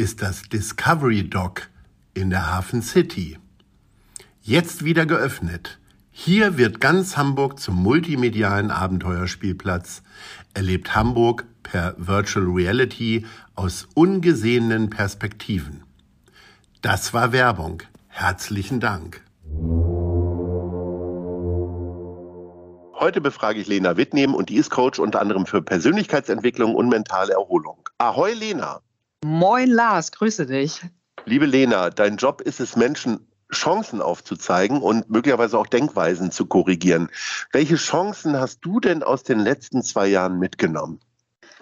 ist das Discovery Dock in der Hafen City. Jetzt wieder geöffnet. Hier wird ganz Hamburg zum multimedialen Abenteuerspielplatz. Erlebt Hamburg per Virtual Reality aus ungesehenen Perspektiven. Das war Werbung. Herzlichen Dank. Heute befrage ich Lena Wittnehm und die ist Coach unter anderem für Persönlichkeitsentwicklung und mentale Erholung. Ahoi Lena! Moin Lars, grüße dich. Liebe Lena, dein Job ist es, Menschen Chancen aufzuzeigen und möglicherweise auch Denkweisen zu korrigieren. Welche Chancen hast du denn aus den letzten zwei Jahren mitgenommen?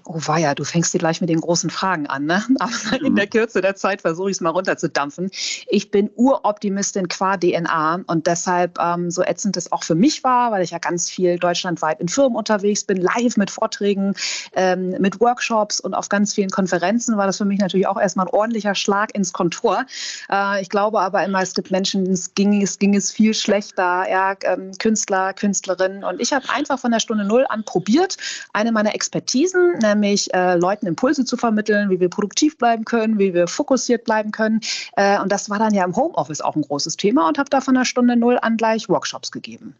Oh weia, du fängst dir gleich mit den großen Fragen an, ne? Aber in der Kürze der Zeit versuche ich es mal runterzudampfen. Ich bin Uroptimistin qua DNA und deshalb ähm, so ätzend es auch für mich war, weil ich ja ganz viel deutschlandweit in Firmen unterwegs bin, live mit Vorträgen, ähm, mit Workshops und auf ganz vielen Konferenzen war das für mich natürlich auch erstmal ein ordentlicher Schlag ins Kontor. Äh, ich glaube aber immer, es gibt Menschen, es ging es, ging es viel schlechter, ja, ähm, Künstler, Künstlerinnen und ich habe einfach von der Stunde Null an probiert, eine meiner Expertisen, nämlich äh, Leuten Impulse zu vermitteln, wie wir produktiv bleiben können, wie wir fokussiert bleiben können. Äh, und das war dann ja im Homeoffice auch ein großes Thema und habe da von der Stunde Null an gleich Workshops gegeben.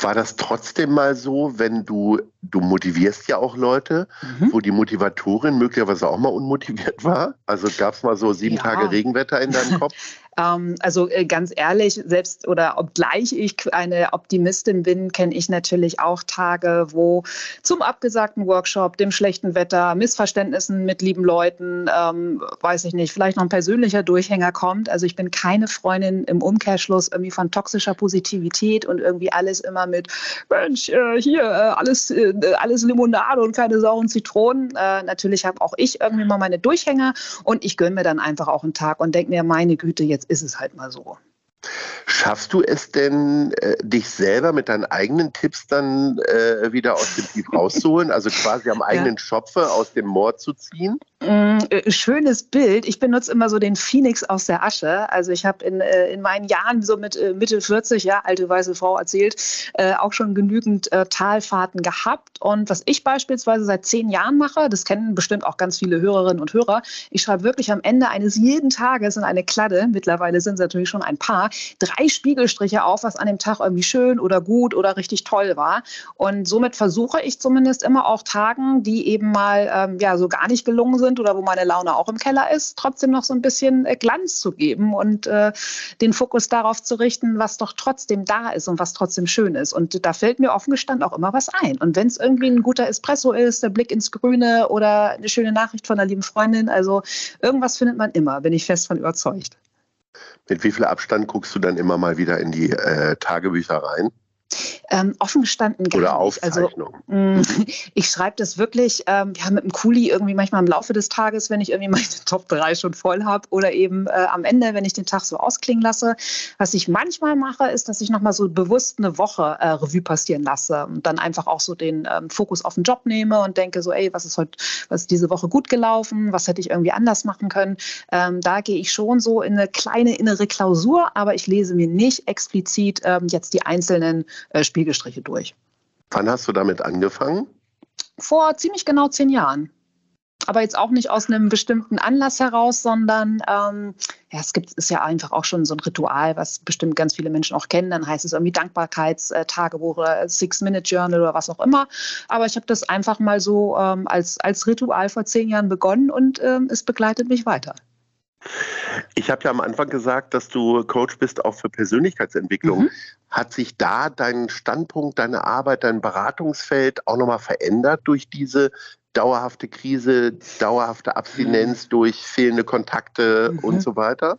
War das trotzdem mal so, wenn du, du motivierst ja auch Leute, mhm. wo die Motivatorin möglicherweise auch mal unmotiviert war? Also gab es mal so sieben ja. Tage Regenwetter in deinem Kopf? Ähm, also äh, ganz ehrlich, selbst oder obgleich ich eine Optimistin bin, kenne ich natürlich auch Tage, wo zum abgesagten Workshop, dem schlechten Wetter, Missverständnissen mit lieben Leuten, ähm, weiß ich nicht, vielleicht noch ein persönlicher Durchhänger kommt. Also ich bin keine Freundin im Umkehrschluss irgendwie von toxischer Positivität und irgendwie alles immer mit Mensch, äh, hier, äh, alles, äh, alles Limonade und keine sauren Zitronen. Äh, natürlich habe auch ich irgendwie mal meine Durchhänger und ich gönne mir dann einfach auch einen Tag und denke mir, meine Güte, jetzt ist es halt mal so. Schaffst du es denn, äh, dich selber mit deinen eigenen Tipps dann äh, wieder aus dem Tief rauszuholen? Also quasi am eigenen ja. Schopfe aus dem Moor zu ziehen? Mm, äh, schönes Bild. Ich benutze immer so den Phoenix aus der Asche. Also ich habe in, äh, in meinen Jahren, so mit äh, Mitte 40, ja, alte weiße Frau erzählt, äh, auch schon genügend Talfahrten gehabt. Und was ich beispielsweise seit zehn Jahren mache, das kennen bestimmt auch ganz viele Hörerinnen und Hörer, ich schreibe wirklich am Ende eines jeden Tages in eine Kladde, mittlerweile sind es natürlich schon ein paar, drei Spiegelstriche auf, was an dem Tag irgendwie schön oder gut oder richtig toll war. Und somit versuche ich zumindest immer auch Tagen, die eben mal ähm, ja so gar nicht gelungen sind oder wo meine Laune auch im Keller ist, trotzdem noch so ein bisschen äh, Glanz zu geben und äh, den Fokus darauf zu richten, was doch trotzdem da ist und was trotzdem schön ist. Und da fällt mir offen gestanden auch immer was ein. Und wenn es irgendwie ein guter Espresso ist, der Blick ins Grüne oder eine schöne Nachricht von einer lieben Freundin, also irgendwas findet man immer, bin ich fest von überzeugt. Mit wie viel Abstand guckst du dann immer mal wieder in die äh, Tagebücher rein? Ähm, offen gestanden gar Oder Aufzeichnung. Also, mh, ich schreibe das wirklich ähm, ja, mit dem Kuli irgendwie manchmal im Laufe des Tages, wenn ich irgendwie meine Top 3 schon voll habe oder eben äh, am Ende, wenn ich den Tag so ausklingen lasse. Was ich manchmal mache, ist, dass ich nochmal so bewusst eine Woche äh, Revue passieren lasse und dann einfach auch so den ähm, Fokus auf den Job nehme und denke so, ey, was ist heute, was ist diese Woche gut gelaufen, was hätte ich irgendwie anders machen können. Ähm, da gehe ich schon so in eine kleine innere Klausur, aber ich lese mir nicht explizit ähm, jetzt die einzelnen äh, Spiegelstriche durch. Wann hast du damit angefangen? Vor ziemlich genau zehn Jahren. Aber jetzt auch nicht aus einem bestimmten Anlass heraus, sondern ähm, ja, es gibt ist ja einfach auch schon so ein Ritual, was bestimmt ganz viele Menschen auch kennen. Dann heißt es irgendwie Dankbarkeitstagebuch oder Six-Minute-Journal oder was auch immer. Aber ich habe das einfach mal so ähm, als, als Ritual vor zehn Jahren begonnen und ähm, es begleitet mich weiter. Ich habe ja am Anfang gesagt, dass du Coach bist auch für Persönlichkeitsentwicklung. Mhm. Hat sich da dein Standpunkt, deine Arbeit, dein Beratungsfeld auch nochmal verändert durch diese dauerhafte Krise, dauerhafte Abstinenz durch fehlende Kontakte mhm. und so weiter?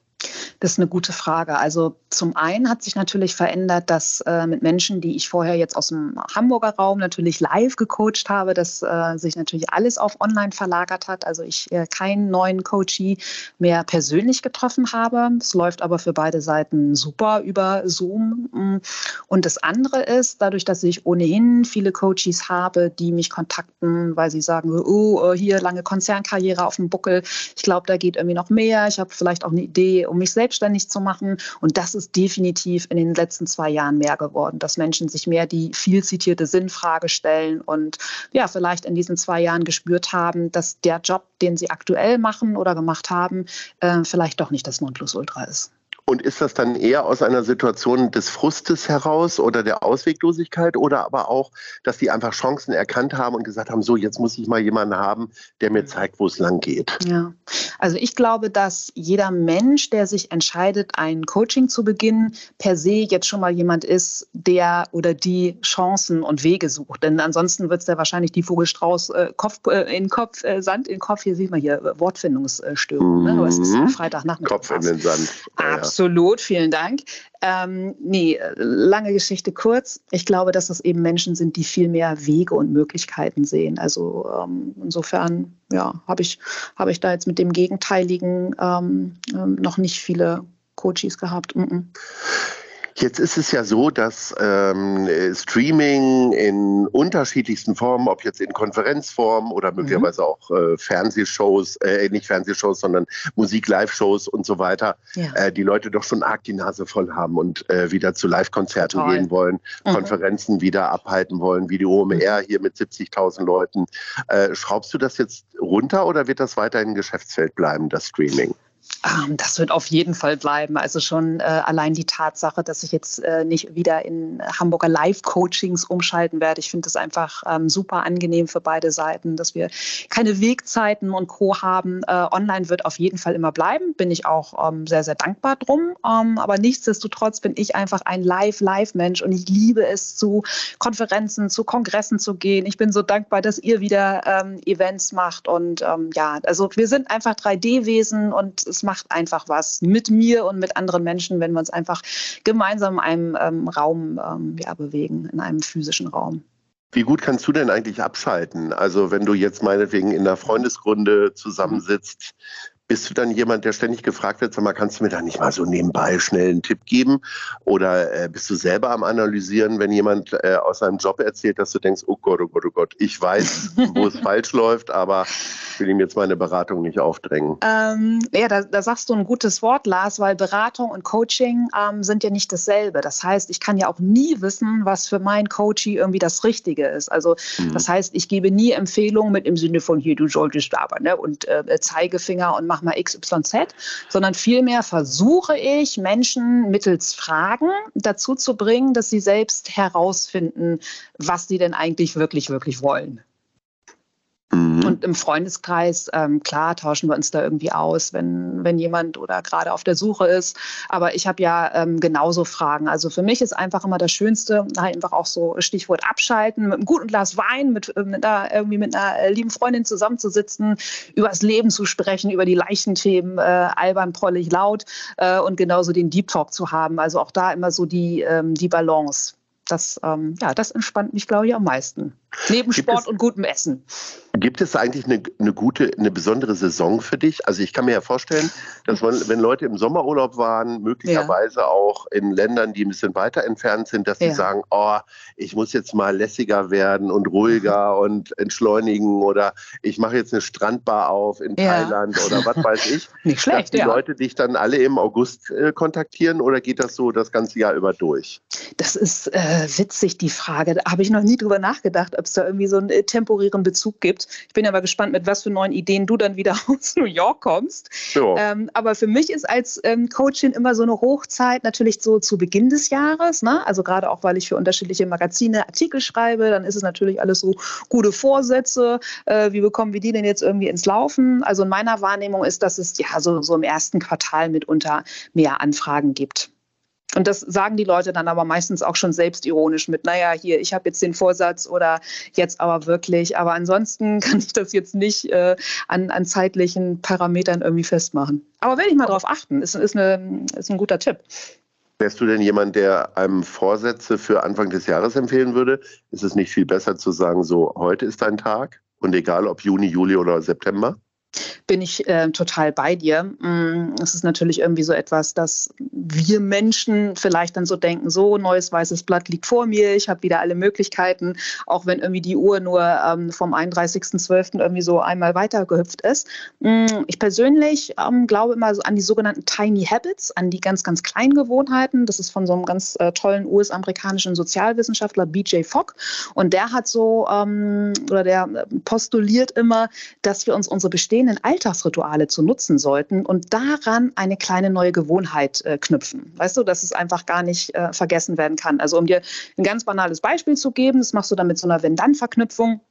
Das ist eine gute Frage. Also zum einen hat sich natürlich verändert, dass äh, mit Menschen, die ich vorher jetzt aus dem Hamburger Raum natürlich live gecoacht habe, dass äh, sich natürlich alles auf Online verlagert hat. Also ich äh, keinen neuen Coachee mehr persönlich getroffen habe. Es läuft aber für beide Seiten super über Zoom. Und das andere ist, dadurch, dass ich ohnehin viele Coaches habe, die mich kontakten, weil sie sagen, oh, äh, hier lange Konzernkarriere auf dem Buckel. Ich glaube, da geht irgendwie noch mehr. Ich habe vielleicht auch eine Idee, um mich selbstständig zu machen. Und das ist definitiv in den letzten zwei Jahren mehr geworden, dass Menschen sich mehr die viel zitierte Sinnfrage stellen und ja, vielleicht in diesen zwei Jahren gespürt haben, dass der Job, den sie aktuell machen oder gemacht haben, äh, vielleicht doch nicht das Nonplusultra ist. Und ist das dann eher aus einer Situation des Frustes heraus oder der Ausweglosigkeit oder aber auch, dass die einfach Chancen erkannt haben und gesagt haben, so jetzt muss ich mal jemanden haben, der mir zeigt, wo es lang geht? Ja, also ich glaube, dass jeder Mensch, der sich entscheidet, ein Coaching zu beginnen, per se jetzt schon mal jemand ist, der oder die Chancen und Wege sucht. Denn ansonsten wird es ja wahrscheinlich die Vogelstrauß äh, Kopf äh, in Kopf, äh, Sand in Kopf, hier sieht man hier äh, Wortfindungsstörung. Mhm. Ne? Aber es ist ja Freitagnachmittag. Kopf in den Sand. Ja, Absolut, vielen Dank. Ähm, nee, lange Geschichte kurz. Ich glaube, dass das eben Menschen sind, die viel mehr Wege und Möglichkeiten sehen. Also ähm, insofern, ja, habe ich, hab ich da jetzt mit dem Gegenteiligen ähm, ähm noch nicht viele Coaches gehabt. Mm -mm. Jetzt ist es ja so, dass ähm, Streaming in unterschiedlichsten Formen, ob jetzt in Konferenzform oder mhm. möglicherweise mhm. auch äh, Fernsehshows, äh, nicht Fernsehshows, sondern Musik-Live-Shows und so weiter, ja. äh, die Leute doch schon arg die Nase voll haben und äh, wieder zu Live-Konzerten gehen wollen, mhm. Konferenzen wieder abhalten wollen, wie die OMR mhm. hier mit 70.000 Leuten. Äh, schraubst du das jetzt runter oder wird das weiterhin Geschäftsfeld bleiben, das Streaming? Ähm, das wird auf jeden Fall bleiben. Also schon äh, allein die Tatsache, dass ich jetzt äh, nicht wieder in Hamburger Live-Coachings umschalten werde. Ich finde es einfach ähm, super angenehm für beide Seiten, dass wir keine Wegzeiten und Co. haben. Äh, online wird auf jeden Fall immer bleiben. Bin ich auch ähm, sehr, sehr dankbar drum. Ähm, aber nichtsdestotrotz bin ich einfach ein Live-Live-Mensch und ich liebe es, zu Konferenzen, zu Kongressen zu gehen. Ich bin so dankbar, dass ihr wieder ähm, Events macht. Und ähm, ja, also wir sind einfach 3D-Wesen und es macht einfach was mit mir und mit anderen Menschen, wenn wir uns einfach gemeinsam in einem ähm, Raum ähm, ja, bewegen, in einem physischen Raum. Wie gut kannst du denn eigentlich abschalten? Also wenn du jetzt meinetwegen in einer Freundesgrunde zusammensitzt, bist du dann jemand, der ständig gefragt wird, sag mal, kannst du mir da nicht mal so nebenbei schnell einen Tipp geben? Oder äh, bist du selber am Analysieren, wenn jemand äh, aus seinem Job erzählt, dass du denkst, oh Gott, oh Gott, oh Gott, ich weiß, wo es falsch läuft, aber ich will ihm jetzt meine Beratung nicht aufdrängen. Ähm, ja, da, da, sagst du ein gutes Wort, Lars, weil Beratung und Coaching ähm, sind ja nicht dasselbe. Das heißt, ich kann ja auch nie wissen, was für mein Coachie irgendwie das Richtige ist. Also mhm. das heißt, ich gebe nie Empfehlungen mit im Sinne von hier, du solltest aber, ne? Und äh, Zeigefinger und mach mal XYZ, sondern vielmehr versuche ich, Menschen mittels Fragen dazu zu bringen, dass sie selbst herausfinden, was sie denn eigentlich wirklich, wirklich wollen. Mhm. Und im Freundeskreis, ähm, klar, tauschen wir uns da irgendwie aus, wenn, wenn jemand oder gerade auf der Suche ist. Aber ich habe ja ähm, genauso Fragen. Also für mich ist einfach immer das Schönste, einfach auch so Stichwort abschalten, mit einem guten Glas Wein, mit, äh, mit einer, irgendwie mit einer äh, lieben Freundin zusammenzusitzen, über das Leben zu sprechen, über die leichten Themen, äh, albern, prollig, laut äh, und genauso den Deep Talk zu haben. Also auch da immer so die, ähm, die Balance. Das, ähm, ja, das entspannt mich, glaube ich, am meisten. Neben Sport und gutem Essen. Gibt es eigentlich eine, eine, gute, eine besondere Saison für dich? Also ich kann mir ja vorstellen, dass man, wenn Leute im Sommerurlaub waren, möglicherweise ja. auch in Ländern, die ein bisschen weiter entfernt sind, dass ja. die sagen, oh, ich muss jetzt mal lässiger werden und ruhiger und entschleunigen oder ich mache jetzt eine Strandbar auf in ja. Thailand oder was weiß ich. Nicht schlecht, dass die ja. Leute dich dann alle im August äh, kontaktieren oder geht das so das ganze Jahr über durch? Das ist äh, witzig, die Frage. Da habe ich noch nie drüber nachgedacht, ob es da irgendwie so einen äh, temporären Bezug gibt. Ich bin aber gespannt, mit was für neuen Ideen du dann wieder aus New York kommst. Ähm, aber für mich ist als ähm, Coachin immer so eine Hochzeit natürlich so zu Beginn des Jahres. Ne? Also gerade auch, weil ich für unterschiedliche Magazine Artikel schreibe, dann ist es natürlich alles so gute Vorsätze. Äh, wie bekommen wir die denn jetzt irgendwie ins Laufen? Also in meiner Wahrnehmung ist, dass es ja so, so im ersten Quartal mitunter mehr Anfragen gibt. Und das sagen die Leute dann aber meistens auch schon selbstironisch mit, naja, hier, ich habe jetzt den Vorsatz oder jetzt aber wirklich. Aber ansonsten kann ich das jetzt nicht äh, an, an zeitlichen Parametern irgendwie festmachen. Aber werde ich mal drauf achten, ist, ist, eine, ist ein guter Tipp. Wärst du denn jemand, der einem Vorsätze für Anfang des Jahres empfehlen würde? Ist es nicht viel besser zu sagen, so heute ist dein Tag und egal ob Juni, Juli oder September? Bin ich äh, total bei dir. Mm, es ist natürlich irgendwie so etwas, dass wir Menschen vielleicht dann so denken, so neues weißes Blatt liegt vor mir, ich habe wieder alle Möglichkeiten, auch wenn irgendwie die Uhr nur ähm, vom 31.12. irgendwie so einmal weitergehüpft ist. Mm, ich persönlich ähm, glaube immer so an die sogenannten Tiny Habits, an die ganz, ganz kleinen Gewohnheiten. Das ist von so einem ganz äh, tollen US-amerikanischen Sozialwissenschaftler BJ Fogg und der hat so ähm, oder der postuliert immer, dass wir uns unsere bestehenden Alltagsrituale zu nutzen sollten und daran eine kleine neue Gewohnheit äh, knüpfen. Weißt du, dass es einfach gar nicht äh, vergessen werden kann. Also um dir ein ganz banales Beispiel zu geben, das machst du dann mit so einer Wenn-Dann-Verknüpfung.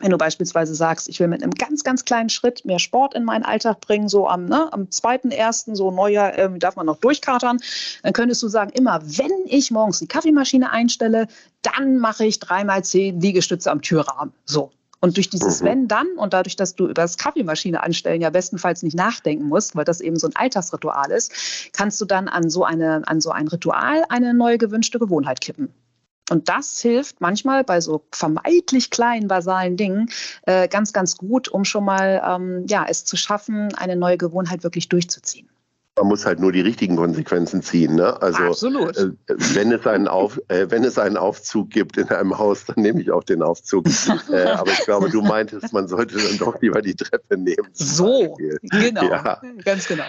Wenn du beispielsweise sagst, ich will mit einem ganz, ganz kleinen Schritt mehr Sport in meinen Alltag bringen, so am, ne, am zweiten, ersten, so Neujahr, äh, darf man noch durchkatern, dann könntest du sagen, immer wenn ich morgens die Kaffeemaschine einstelle, dann mache ich dreimal zehn Liegestütze am Türrahmen. So, und durch dieses mhm. Wenn dann und dadurch, dass du über das Kaffeemaschine anstellen ja bestenfalls nicht nachdenken musst, weil das eben so ein Alltagsritual ist, kannst du dann an so, eine, an so ein Ritual eine neue gewünschte Gewohnheit kippen. Und das hilft manchmal bei so vermeintlich kleinen, basalen Dingen äh, ganz, ganz gut, um schon mal ähm, ja, es zu schaffen, eine neue Gewohnheit wirklich durchzuziehen. Man muss halt nur die richtigen Konsequenzen ziehen. Ne? Also Absolut. Äh, wenn, es einen Auf, äh, wenn es einen Aufzug gibt in einem Haus, dann nehme ich auch den Aufzug. äh, aber ich glaube, du meintest, man sollte dann doch lieber die Treppe nehmen. So, genau, ja. ganz genau.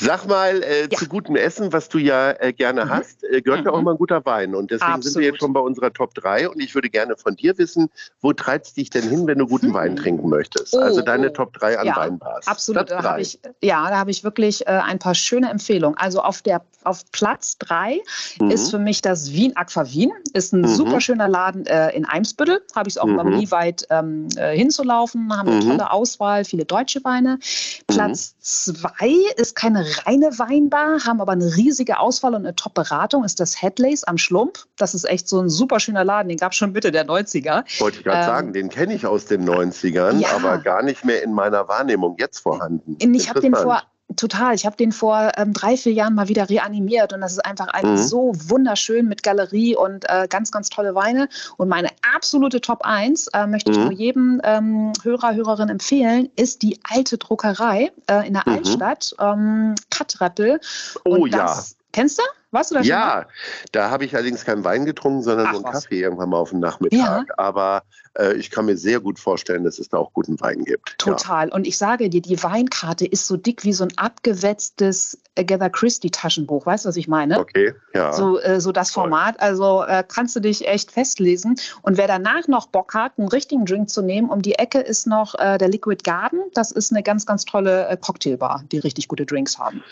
Sag mal, äh, ja. zu gutem Essen, was du ja äh, gerne mhm. hast, äh, gehört mhm. ja auch mal ein guter Wein. Und deswegen Absolut. sind wir jetzt schon bei unserer Top 3. Und ich würde gerne von dir wissen, wo treibst dich denn hin, wenn du guten mhm. Wein trinken möchtest? Also oh, also deine oh. Top 3 an ja, Weinbars. Absolut. Da ich, ja, da habe ich wirklich äh, ein paar schöne Empfehlungen. Also auf, der, auf Platz 3 mhm. ist für mich das Wien Aqua Wien. Ist ein mhm. super schöner Laden äh, in Eimsbüttel. Habe ich es auch mhm. nie weit ähm, äh, hinzulaufen. Haben eine tolle Auswahl, viele deutsche Weine. Platz 2 ist keine reine Wein Weinbar, haben aber eine riesige Auswahl und eine Top-Beratung, ist das Headlace am Schlump. Das ist echt so ein super schöner Laden, den gab es schon Mitte der 90er. Wollte ich gerade ähm, sagen, den kenne ich aus den 90ern, ja. aber gar nicht mehr in meiner Wahrnehmung jetzt vorhanden. Ich habe den vor Total. Ich habe den vor ähm, drei, vier Jahren mal wieder reanimiert und das ist einfach ein mhm. so wunderschön mit Galerie und äh, ganz, ganz tolle Weine. Und meine absolute Top 1 äh, möchte ich mhm. nur jedem ähm, Hörer, Hörerin empfehlen, ist die alte Druckerei äh, in der mhm. Altstadt, ähm, Katreppel. Oh das, ja. Kennst du? Warst du da schon? Ja, mal? da habe ich allerdings keinen Wein getrunken, sondern Ach, so einen Kaffee irgendwann mal auf dem Nachmittag. Ja. Aber äh, ich kann mir sehr gut vorstellen, dass es da auch guten Wein gibt. Total. Ja. Und ich sage dir, die Weinkarte ist so dick wie so ein abgewetztes Agatha Christie Taschenbuch. Weißt du, was ich meine? Okay, ja. So, äh, so das Format. Also äh, kannst du dich echt festlesen. Und wer danach noch Bock hat, einen richtigen Drink zu nehmen, um die Ecke ist noch äh, der Liquid Garden. Das ist eine ganz, ganz tolle äh, Cocktailbar, die richtig gute Drinks haben.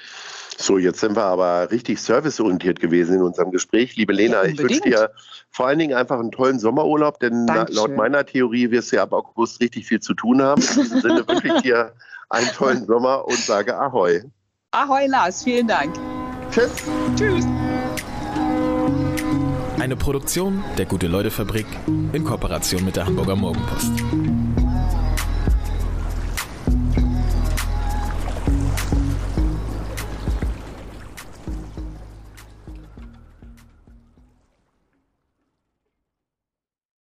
So, jetzt sind wir aber richtig serviceorientiert gewesen in unserem Gespräch. Liebe Lena, ja, ich wünsche dir vor allen Dingen einfach einen tollen Sommerurlaub, denn Dankeschön. laut meiner Theorie wirst du ja ab August richtig viel zu tun haben. In diesem Sinne wünsche ich dir einen tollen Sommer und sage Ahoi. Ahoi, Lars, vielen Dank. Tschüss. Tschüss. Eine Produktion der Gute-Leute-Fabrik in Kooperation mit der Hamburger Morgenpost.